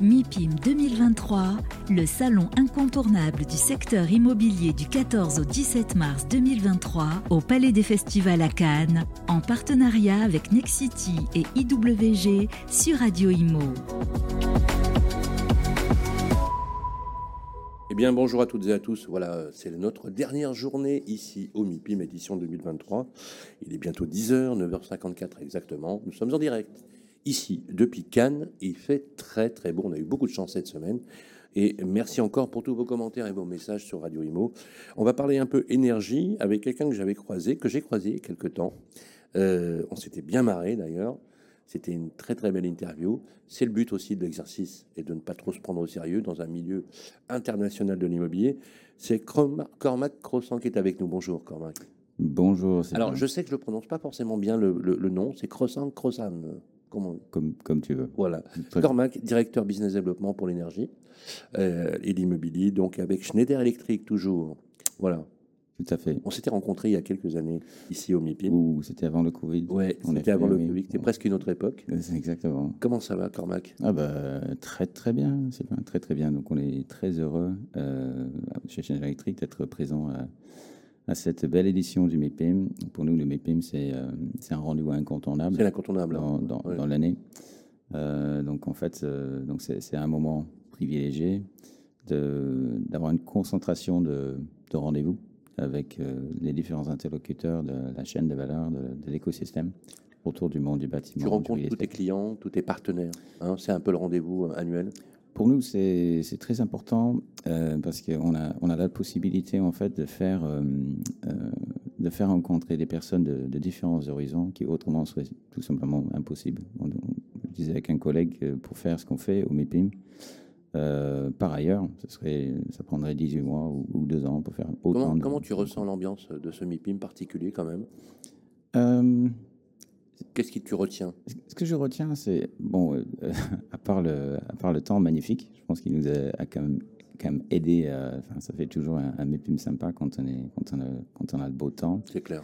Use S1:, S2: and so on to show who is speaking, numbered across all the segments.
S1: MIPIM 2023, le salon incontournable du secteur immobilier du 14 au 17 mars 2023 au Palais des Festivals à Cannes, en partenariat avec Nexity et IWG sur Radio Imo.
S2: Eh bien, bonjour à toutes et à tous. Voilà, c'est notre dernière journée ici au MIPIM édition 2023. Il est bientôt 10h, 9h54 exactement. Nous sommes en direct ici depuis Cannes. Il fait très très beau. On a eu beaucoup de chance cette semaine. Et merci encore pour tous vos commentaires et vos messages sur Radio Imo. On va parler un peu énergie avec quelqu'un que j'avais croisé, que j'ai croisé il y a quelques temps. Euh, on s'était bien marré d'ailleurs. C'était une très très belle interview. C'est le but aussi de l'exercice et de ne pas trop se prendre au sérieux dans un milieu international de l'immobilier. C'est Cormac Croissant qui est avec nous. Bonjour Cormac.
S3: Bonjour.
S2: Alors je sais que je ne prononce pas forcément bien le, le nom. C'est Croissant Croissant.
S3: Comme, comme, tu veux.
S2: Voilà. Cormac, directeur business développement pour l'énergie euh, et l'immobilier, donc avec Schneider Electric toujours. Voilà.
S3: Tout à fait.
S2: On s'était rencontrés il y a quelques années ici au MIPIM.
S3: Ou c'était avant le Covid.
S2: Ouais, c'était avant le Covid. C'était presque une autre époque.
S3: Exactement.
S2: Comment ça va, Cormac?
S3: Ah bah très très bien, c'est très très bien. Donc on est très heureux euh, chez Schneider Electric d'être présent à, à cette belle édition du MEPIM. Pour nous, le c'est euh, un rendez-vous incontournable.
S2: C'est incontournable.
S3: Dans, dans, l'année. Euh, donc, en fait, euh, donc c'est un moment privilégié d'avoir une concentration de, de rendez-vous avec les différents interlocuteurs de la chaîne de valeur, de, l'écosystème autour du monde du bâtiment.
S2: Tu rencontres tous tes clients, tous tes partenaires. Hein, c'est un peu le rendez-vous annuel
S3: pour nous, c'est très important euh, parce qu'on a, on a la possibilité en fait de faire, euh, euh, de faire rencontrer des personnes de, différents horizons qui autrement seraient tout simplement impossibles. je disais avec un collègue pour faire ce qu'on fait au MIPIM. par ailleurs, ce serait, ça prendrait 18 mois ou, ou deux ans pour faire autant
S2: comment, Comment tu ressens l'ambiance de ce MIPIM particulier quand même? Qu'est-ce qui te retient
S3: Ce que je retiens, c'est, bon, euh, à, part le, à part le temps magnifique, je pense qu'il nous a, quand, même, quand, même, aidé. enfin, ça fait toujours un, un sympa quand on, est, quand, on a, quand on a le beau temps.
S2: C'est clair.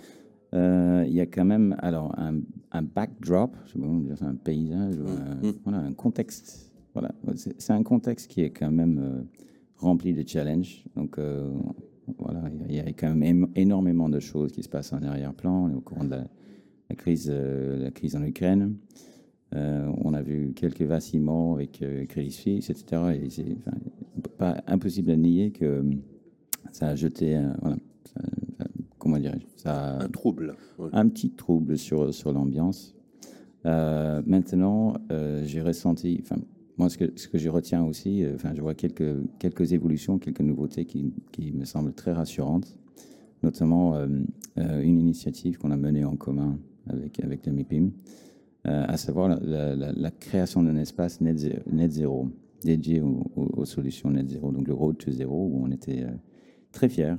S3: Euh, il y a quand même alors un, un backdrop, je sais pas dire, un paysage, mmh, un, mmh. voilà, un contexte. Voilà, c'est un contexte qui est quand même euh, rempli de challenges. Donc voilà, il y, a quand même énormément de choses qui se passent en arrière-plan. On est au courant de la, la crise, euh, la crise en Ukraine. Euh, on a vu quelques vacillements avec euh, Crédit Suisse, etc. Et c'est pas impossible à nier que ça a jeté, voilà, comment dirais-je,
S2: ça un trouble,
S3: un petit trouble sur sur l'ambiance. maintenant, j'ai ressenti, enfin moi ce que ce que je retiens aussi, enfin je vois quelques quelques évolutions, quelques nouveautés qui, qui me semblent très rassurantes, notamment une initiative qu'on a menée en commun avec, avec le MIPIM, euh, à savoir la, création d'un espace net, net zéro dédié aux, solutions net zéro, donc le Road to Zero, où on était euh, très fiers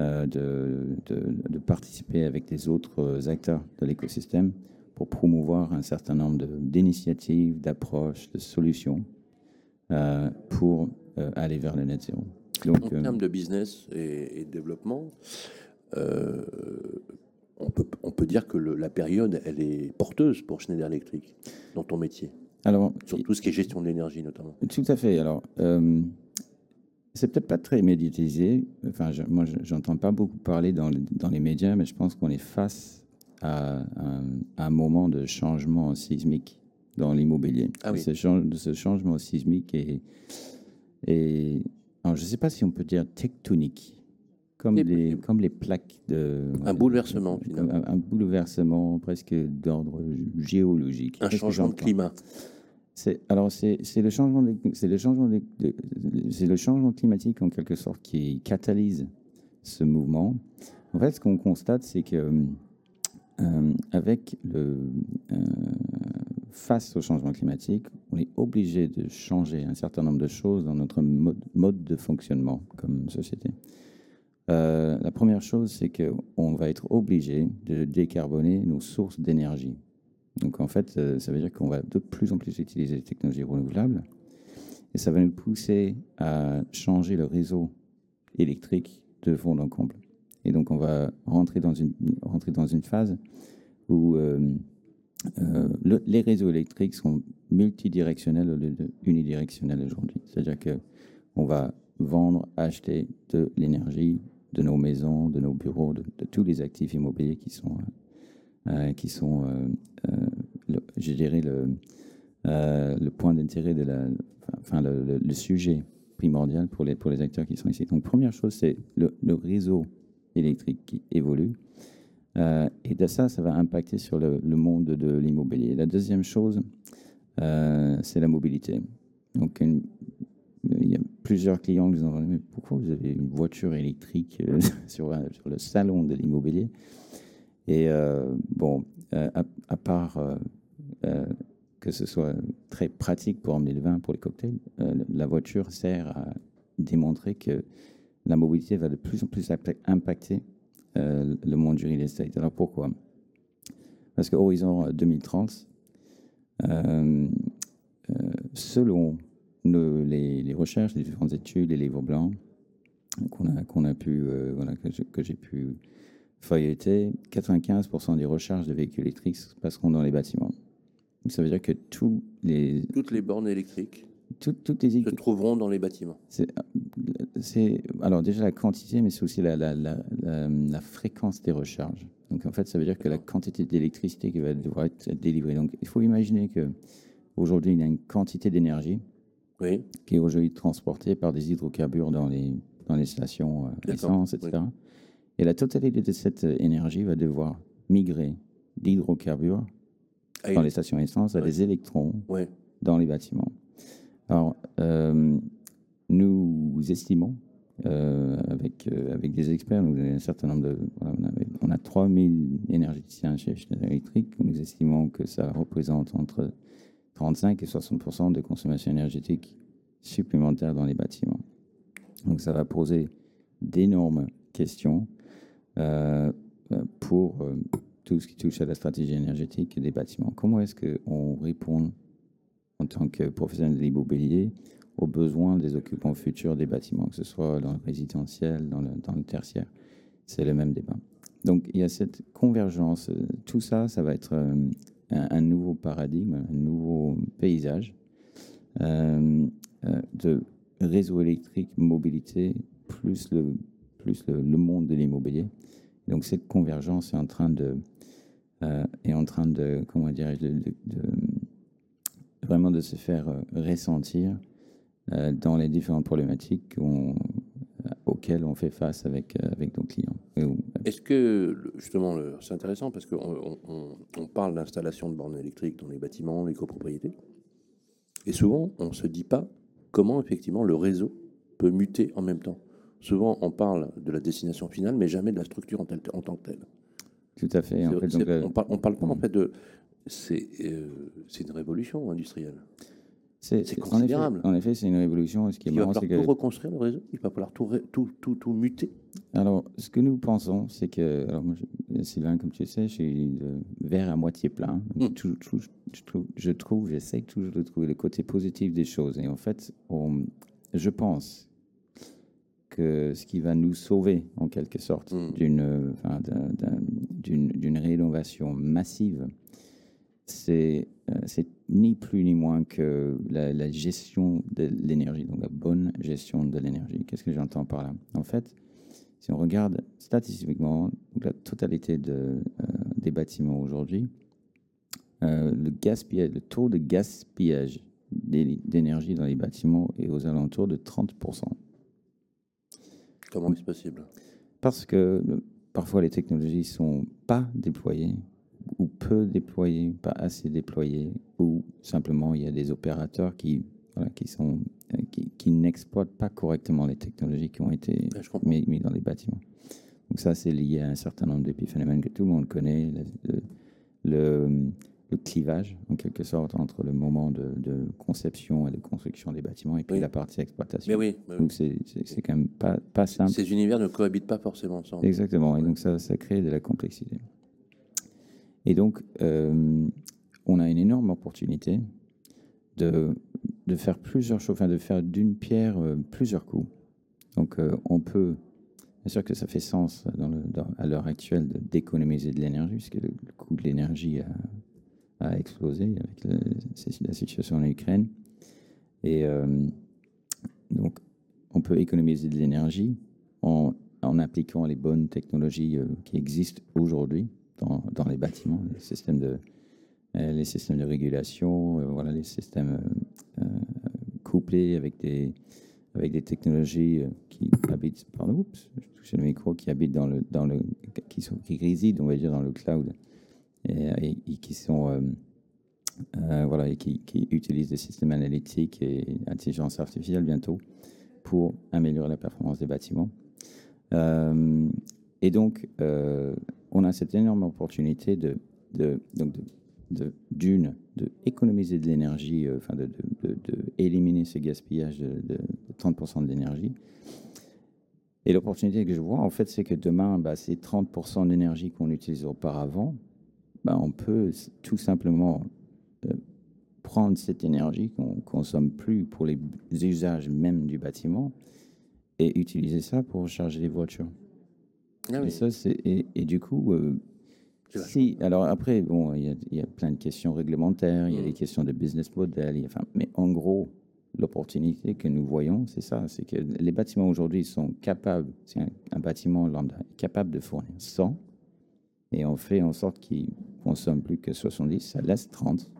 S3: euh, de, de, participer avec des autres acteurs de l'écosystème pour promouvoir un certain nombre d'initiatives, d'approches, de solutions pour aller vers le net zéro.
S2: Donc, en termes de business et, et développement, on peut, on peut dire que la période, elle est porteuse pour Schneider Electric dans ton métier. Alors, sur tout ce qui est gestion de l'énergie notamment.
S3: Tout à fait. Alors, euh, c'est peut-être pas très médiatisé. Enfin, je, moi, j'entends pas beaucoup parler dans, dans, les médias, mais je pense qu'on est face à un, moment de changement sismique dans l'immobilier.
S2: Ah oui.
S3: ce, ce, changement sismique et, et alors, je ne sais pas si on peut dire tectonique comme les, comme les plaques de...
S2: Un bouleversement,
S3: finalement. Un, bouleversement presque d'ordre géologique.
S2: Un changement de climat.
S3: Alors, c'est le, changement le, changement le changement climatique, en quelque sorte, qui catalyse ce mouvement. En fait, ce qu'on constate, c'est que euh, avec le, euh, face au changement climatique, on est obligé de changer un certain nombre de choses dans notre mode, mode de fonctionnement comme société. Euh, la première chose, c'est qu'on va être obligé de décarboner nos sources d'énergie. Donc en fait, euh, ça veut dire qu'on va de plus en plus utiliser les technologies renouvelables et ça va nous pousser à changer le réseau électrique de fond en comble. Et donc on va rentrer dans une, rentrer dans une phase où, euh, le- les réseaux électriques sont multidirectionnels au lieu de unidirectionnels aujourd'hui. C'est-à-dire que on va vendre, acheter de l'énergie de nos maisons, de nos bureaux, de, tous les actifs immobiliers qui sont, euh, euh, qui sont euh, je dirais, le, point d'intérêt enfin, le, sujet primordial pour les, pour les acteurs qui sont ici. Donc, première chose, c'est le, réseau électrique qui évolue. Et de ça, ça va impacter sur le, monde de l'immobilier. La deuxième chose, c'est la mobilité. Donc, il y a plusieurs clients qui nous ont demandé mais pourquoi vous avez une voiture électrique euh, sur, le salon de l'immobilier? Et euh, bon, euh, à, part que ce soit très pratique pour emmener le vin pour les cocktails, la voiture sert à démontrer que la mobilité va de plus en plus impa- impacter le monde du real estate. Alors pourquoi? Parce qu'horizon 2030, euh, euh, selon les, les recherches, les différentes études, les livres blancs qu'on a, qu'on a pu, euh, voilà, que je- que j'ai pu feuilleter, 95% des recharges de véhicules électriques se passeront dans les bâtiments. Donc, ça veut dire que tous les,
S2: Toutes les bornes électriques
S3: tout- toutes les
S2: se trouveront dans les bâtiments.
S3: c'est, c'est- alors déjà la quantité, mais c'est aussi la, la, la, la- la fréquence des recharges. Donc en fait, ça veut dire que la quantité d'électricité qui va devoir être délivrée. Donc il faut imaginer que aujourd'hui il y a une quantité d'énergie
S2: Oui,
S3: qui est aujourd'hui transportée par des hydrocarbures dans les dans les stations euh, essence, etc. Et la totalité de cette euh, énergie va devoir migrer d'hydrocarbures
S2: Ah,
S3: dans les stations essence à des électrons dans les bâtiments. Alors, euh, nous estimons, euh, avec, euh, avec des experts, nous un certain nombre de. on, avait- on a 3000 énergéticiens chez Schneider Electric. Nous estimons que ça représente entre 35 et 60% de consommation énergétique supplémentaire dans les bâtiments. Donc, ça va poser d'énormes questions euh, euh, pour euh, tout ce qui touche à la stratégie énergétique des bâtiments. Comment est-ce qu'on répond en tant que professionnel de l'immobilier aux besoins des occupants futurs des bâtiments, que ce soit dans le résidentiel, dans le, tertiaire? C'est le même débat. Donc il y a cette convergence. Tout ça, ça va être un, nouveau paradigme, un nouveau paysage euh, euh, de réseau électrique, mobilité, plus le, plus le, monde de l'immobilier. Donc cette convergence est en train de, euh, est en train de, comment dirais-je, de- vraiment de se faire ressentir dans les différentes problématiques qu'on- on fait face avec, euh, avec nos clients.
S2: Est-ce que, justement, c'est intéressant parce qu'on on, parle d'installation de bornes électriques dans les bâtiments, les copropriétés, et souvent on ne se dit pas comment effectivement le réseau peut muter en même temps. Souvent on parle de la destination finale, mais jamais de la structure en, tel- en tant que telle.
S3: Tout à fait. en
S2: C'est-
S3: fait,
S2: c'est-
S3: donc, euh,
S2: on, parle, on parle pas en fait de. C'est euh, c'est une révolution industrielle.
S3: C'est
S2: considérable.
S3: En effet, c'est une révolution. Ce qui est
S2: Il va falloir tout
S3: que
S2: reconstruire le réseau. Il va falloir tout, ré- tout, tout, tout muter.
S3: Alors, ce que nous pensons, c'est que, alors moi, je- Sylvain, comme tu sais, je suis verre à moitié plein.
S2: Mm.
S3: tout- tout- je trouve, je trouve, j'essaie toujours de trouver le côté positif des choses. Et en fait, on- je pense que ce qui va nous sauver, en quelque sorte,
S2: Mm.
S3: enfin, d'une d'une rénovation massive, c'est euh, c'est ni plus ni moins que la, la gestion de l'énergie, donc la bonne gestion de l'énergie. Qu'est-ce que j'entends par là? En fait, si on regarde statistiquement la totalité de, euh, des bâtiments aujourd'hui, euh, le gaspillage, le taux de gaspillage d'é- d'énergie dans les bâtiments est aux alentours de 30%.
S2: Comment est-ce possible?
S3: Parce que le- parfois les technologies sont pas déployées peu déployées, pas assez déployées, ou simplement il y a des opérateurs qui, voilà, qui, sont, euh, qui, qui n'exploitent pas correctement les technologies qui ont été
S2: Ouais, je comprends.
S3: mis, mis dans les bâtiments. Donc ça, c'est lié à un certain nombre d'épiphénomènes que tout le monde connaît, le, le, le- le clivage, en quelque sorte, entre le moment de, de conception et de construction des bâtiments et puis
S2: Oui.
S3: la partie exploitation.
S2: Mais oui, mais oui.
S3: Donc c'est c'est- c'est quand même pas, pas simple.
S2: ces univers ne cohabitent pas forcément ensemble.
S3: Exactement. Et donc, ça, ça crée de la complexité. Et donc, euh, on a une énorme opportunité de, de faire plusieurs choses, enfin, de faire d'une pierre euh, plusieurs coups. Donc, euh, on peut, bien sûr que ça fait sens à l'heure actuelle d'économiser de l'énergie, puisque le, coût de l'énergie a, explosé avec la situation en Ukraine. Et donc, on peut économiser de l'énergie en, appliquant les bonnes technologies qui existent aujourd'hui dans, dans, les bâtiments, les systèmes de, les systèmes de régulation, voilà, les systèmes couplés avec des, avec des technologies qui habitent, pardon, je le micro, qui habitent dans le, dans le, qui, sont, qui résident, on va dire, dans le cloud et, qui sont, euh, euh, voilà, et qui, qui, utilisent des systèmes analytiques et intelligence artificielle bientôt pour améliorer la performance des bâtiments. Euh, et donc, on a cette énorme opportunité de, de, de, d'une, de économiser de l'énergie, enfin de, éliminer ce gaspillage de, 30% de l'énergie, et l'opportunité que je vois, en fait, c'est que demain, bah, ces 30% d'énergie qu'on utilise auparavant, bah, on peut tout simplement euh, prendre cette énergie qu'on ne consomme plus pour les usages même du bâtiment et utiliser ça pour charger les voitures. Ah et, ça, et, et, du coup, euh, si, alors après, bon, il y, y, a plein de questions réglementaires, il y a des mmh. questions de business model, enfin, mais en gros, l'opportunité que nous voyons, c'est ça, c'est que les bâtiments aujourd'hui sont capables, c'est un, bâtiment lambda, capable de fournir 100, et on fait en sorte qu'ils consomment plus que 70, ça laisse 30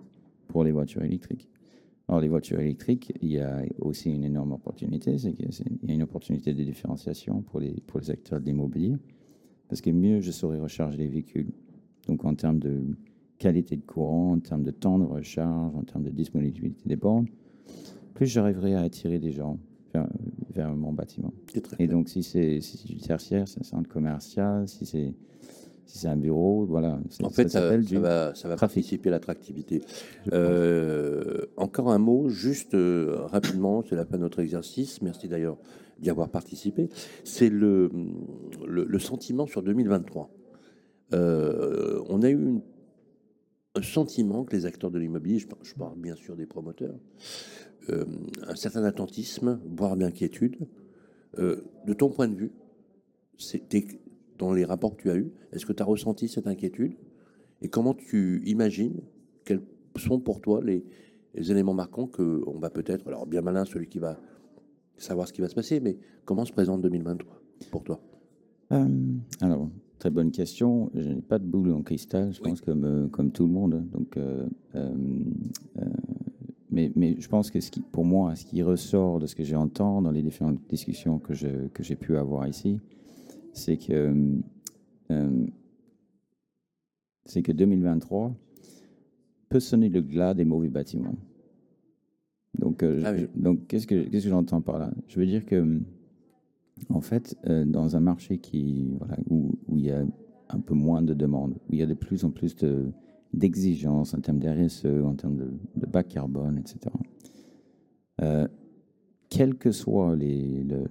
S3: pour les voitures électriques. Alors les voitures électriques, il y a aussi une énorme opportunité, c'est qu'il y a une opportunité de différenciation pour les, pour les acteurs de l'immobilier, parce que mieux je saurais recharger les véhicules, donc en termes de qualité de courant, en termes de temps de recharge, en termes de disponibilité des bornes, plus j'arriverai à attirer des gens vers, mon bâtiment. Et donc, si c'est du tertiaire, c'est un centre commercial, si c'est si c'est un bureau, voilà.
S2: En fait, ça, va, ça va participer à l'attractivité. Euh, encore un mot, juste euh, rapidement, c'est la fin de notre exercice. Merci d'ailleurs d'y avoir participé. C'est le, le, sentiment sur 2023. Euh, on a eu une un sentiment que les acteurs de l'immobilier, je, parle bien sûr des promoteurs, un certain attentisme, voire d'inquiétude. De ton point de vue, c'était dans les rapports que tu as eus, est-ce que tu as ressenti cette inquiétude Et comment tu imagines quels sont pour toi les, éléments marquants que on va peut-être, alors bien malin celui qui va savoir ce qui va se passer, mais comment se présente 2023 pour toi?
S3: Euh, Alors, Très bonne question. Je n'ai pas de boule en cristal, je pense, comme, euh, comme tout le monde. Donc, euh, euh, mais, mais, je pense que ce qui, pour moi, ce qui ressort de ce que j'entends dans les différentes discussions que, je, que j'ai pu avoir ici, c'est que, c'est que 2023 peut sonner le glas des mauvais bâtiments. Donc, ah donc qu'est-ce que, qu'est-ce que j'entends par là? Je veux dire que en fait, euh, dans un marché qui, voilà, où, il y a un peu moins de demandes, où il y a de plus en plus d'exigences en termes d'RSE, en termes de, bas carbone, etc. Euh, quel que soit les, le,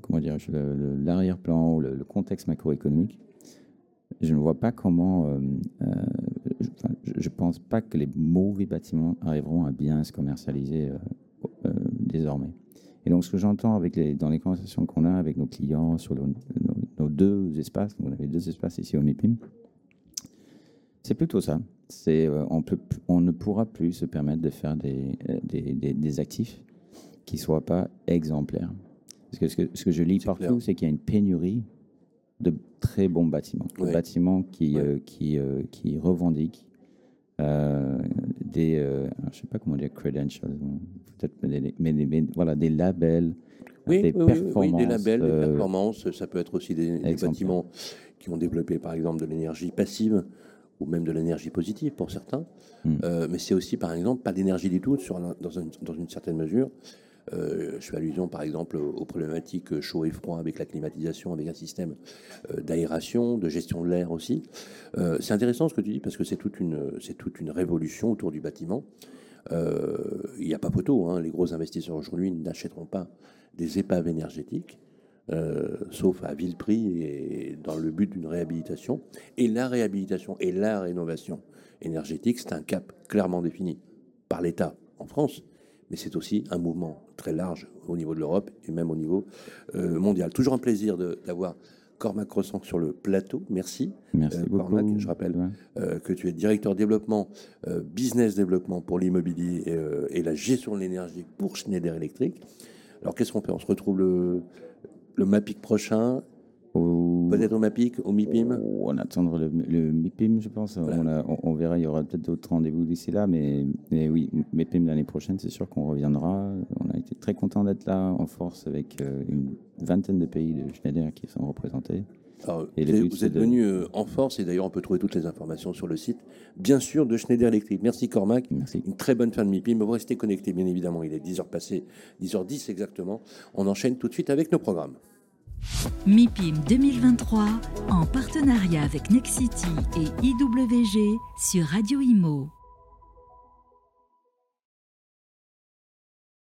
S3: comment l'arrière-plan ou le, contexte macroéconomique, je ne vois pas comment. Euh, je ne pense pas que les mauvais bâtiments arriveront à bien se commercialiser désormais. Et donc, ce que j'entends dans les conversations qu'on a avec nos clients sur nos, deux espaces, on avait deux espaces ici au MIPIM, c'est plutôt ça. Euh, on, ne pourra plus se permettre de faire euh, des, actifs qui ne soient pas exemplaires. Parce que ce que, ce que je lis partout, c'est qu'il y a une pénurie de très bons bâtiments, de bâtiments qui, euh, qui, qui revendiquent euh, des, euh, je sais pas comment dire, credentials, peut-être, mais, mais, voilà, des labels,
S2: oui, des performances. Oui, des labels, des euh, performances. Ça peut être aussi des, bâtiments qui ont développé, par exemple, de l'énergie passive ou même de l'énergie positive pour certains. Hmm. mais c'est aussi, par exemple, pas d'énergie du tout sur, dans, une, dans une certaine mesure. Euh, je fais allusion par exemple aux problématiques chaud et froid avec la climatisation, avec un système euh, d'aération, de gestion de l'air aussi. Euh, c'est intéressant ce que tu dis parce que c'est toute une, révolution autour du bâtiment. Il n'y a pas photo, hein. les gros investisseurs aujourd'hui n'achèteront pas des épaves énergétiques. sauf à vil prix et dans le but d'une réhabilitation. Et la réhabilitation et la rénovation énergétique, c'est un cap clairement défini par l'État en France, mais c'est aussi un mouvement très large au niveau de l'Europe et même au niveau euh, mondial. Toujours un plaisir d'avoir Cormac Ressent sur le plateau. Merci.
S3: Merci beaucoup.
S2: Cormac, je rappelle que tu es directeur développement, business développement pour l'immobilier et, la gestion de l'énergie pour Schneider Electric. Alors qu'est-ce qu'on fait? On se retrouve le, le MAPIC prochain Peut-être au MAPIC, au MIPIM
S3: On attendre le, le MIPIM, je pense. On, verra, il y aura peut-être d'autres rendez-vous d'ici là, mais, mais oui, MIPIM l'année prochaine, c'est sûr qu'on reviendra. On a été très content d'être là en force avec euh, une vingtaine de pays de Schneider qui sont représentés.
S2: et vous êtes, venu euh, en force et d'ailleurs on peut trouver toutes les informations sur le site, bien sûr, de Schneider Electric. Merci Cormac.
S3: Merci.
S2: Une très bonne fin de MIPIM. Vous restez connectés, bien évidemment. Il est 10h passé, 10h10 exactement. On enchaîne tout de suite avec nos programmes.
S1: MIPIM 2023 en partenariat avec Nexity et IWG sur Radio Imo.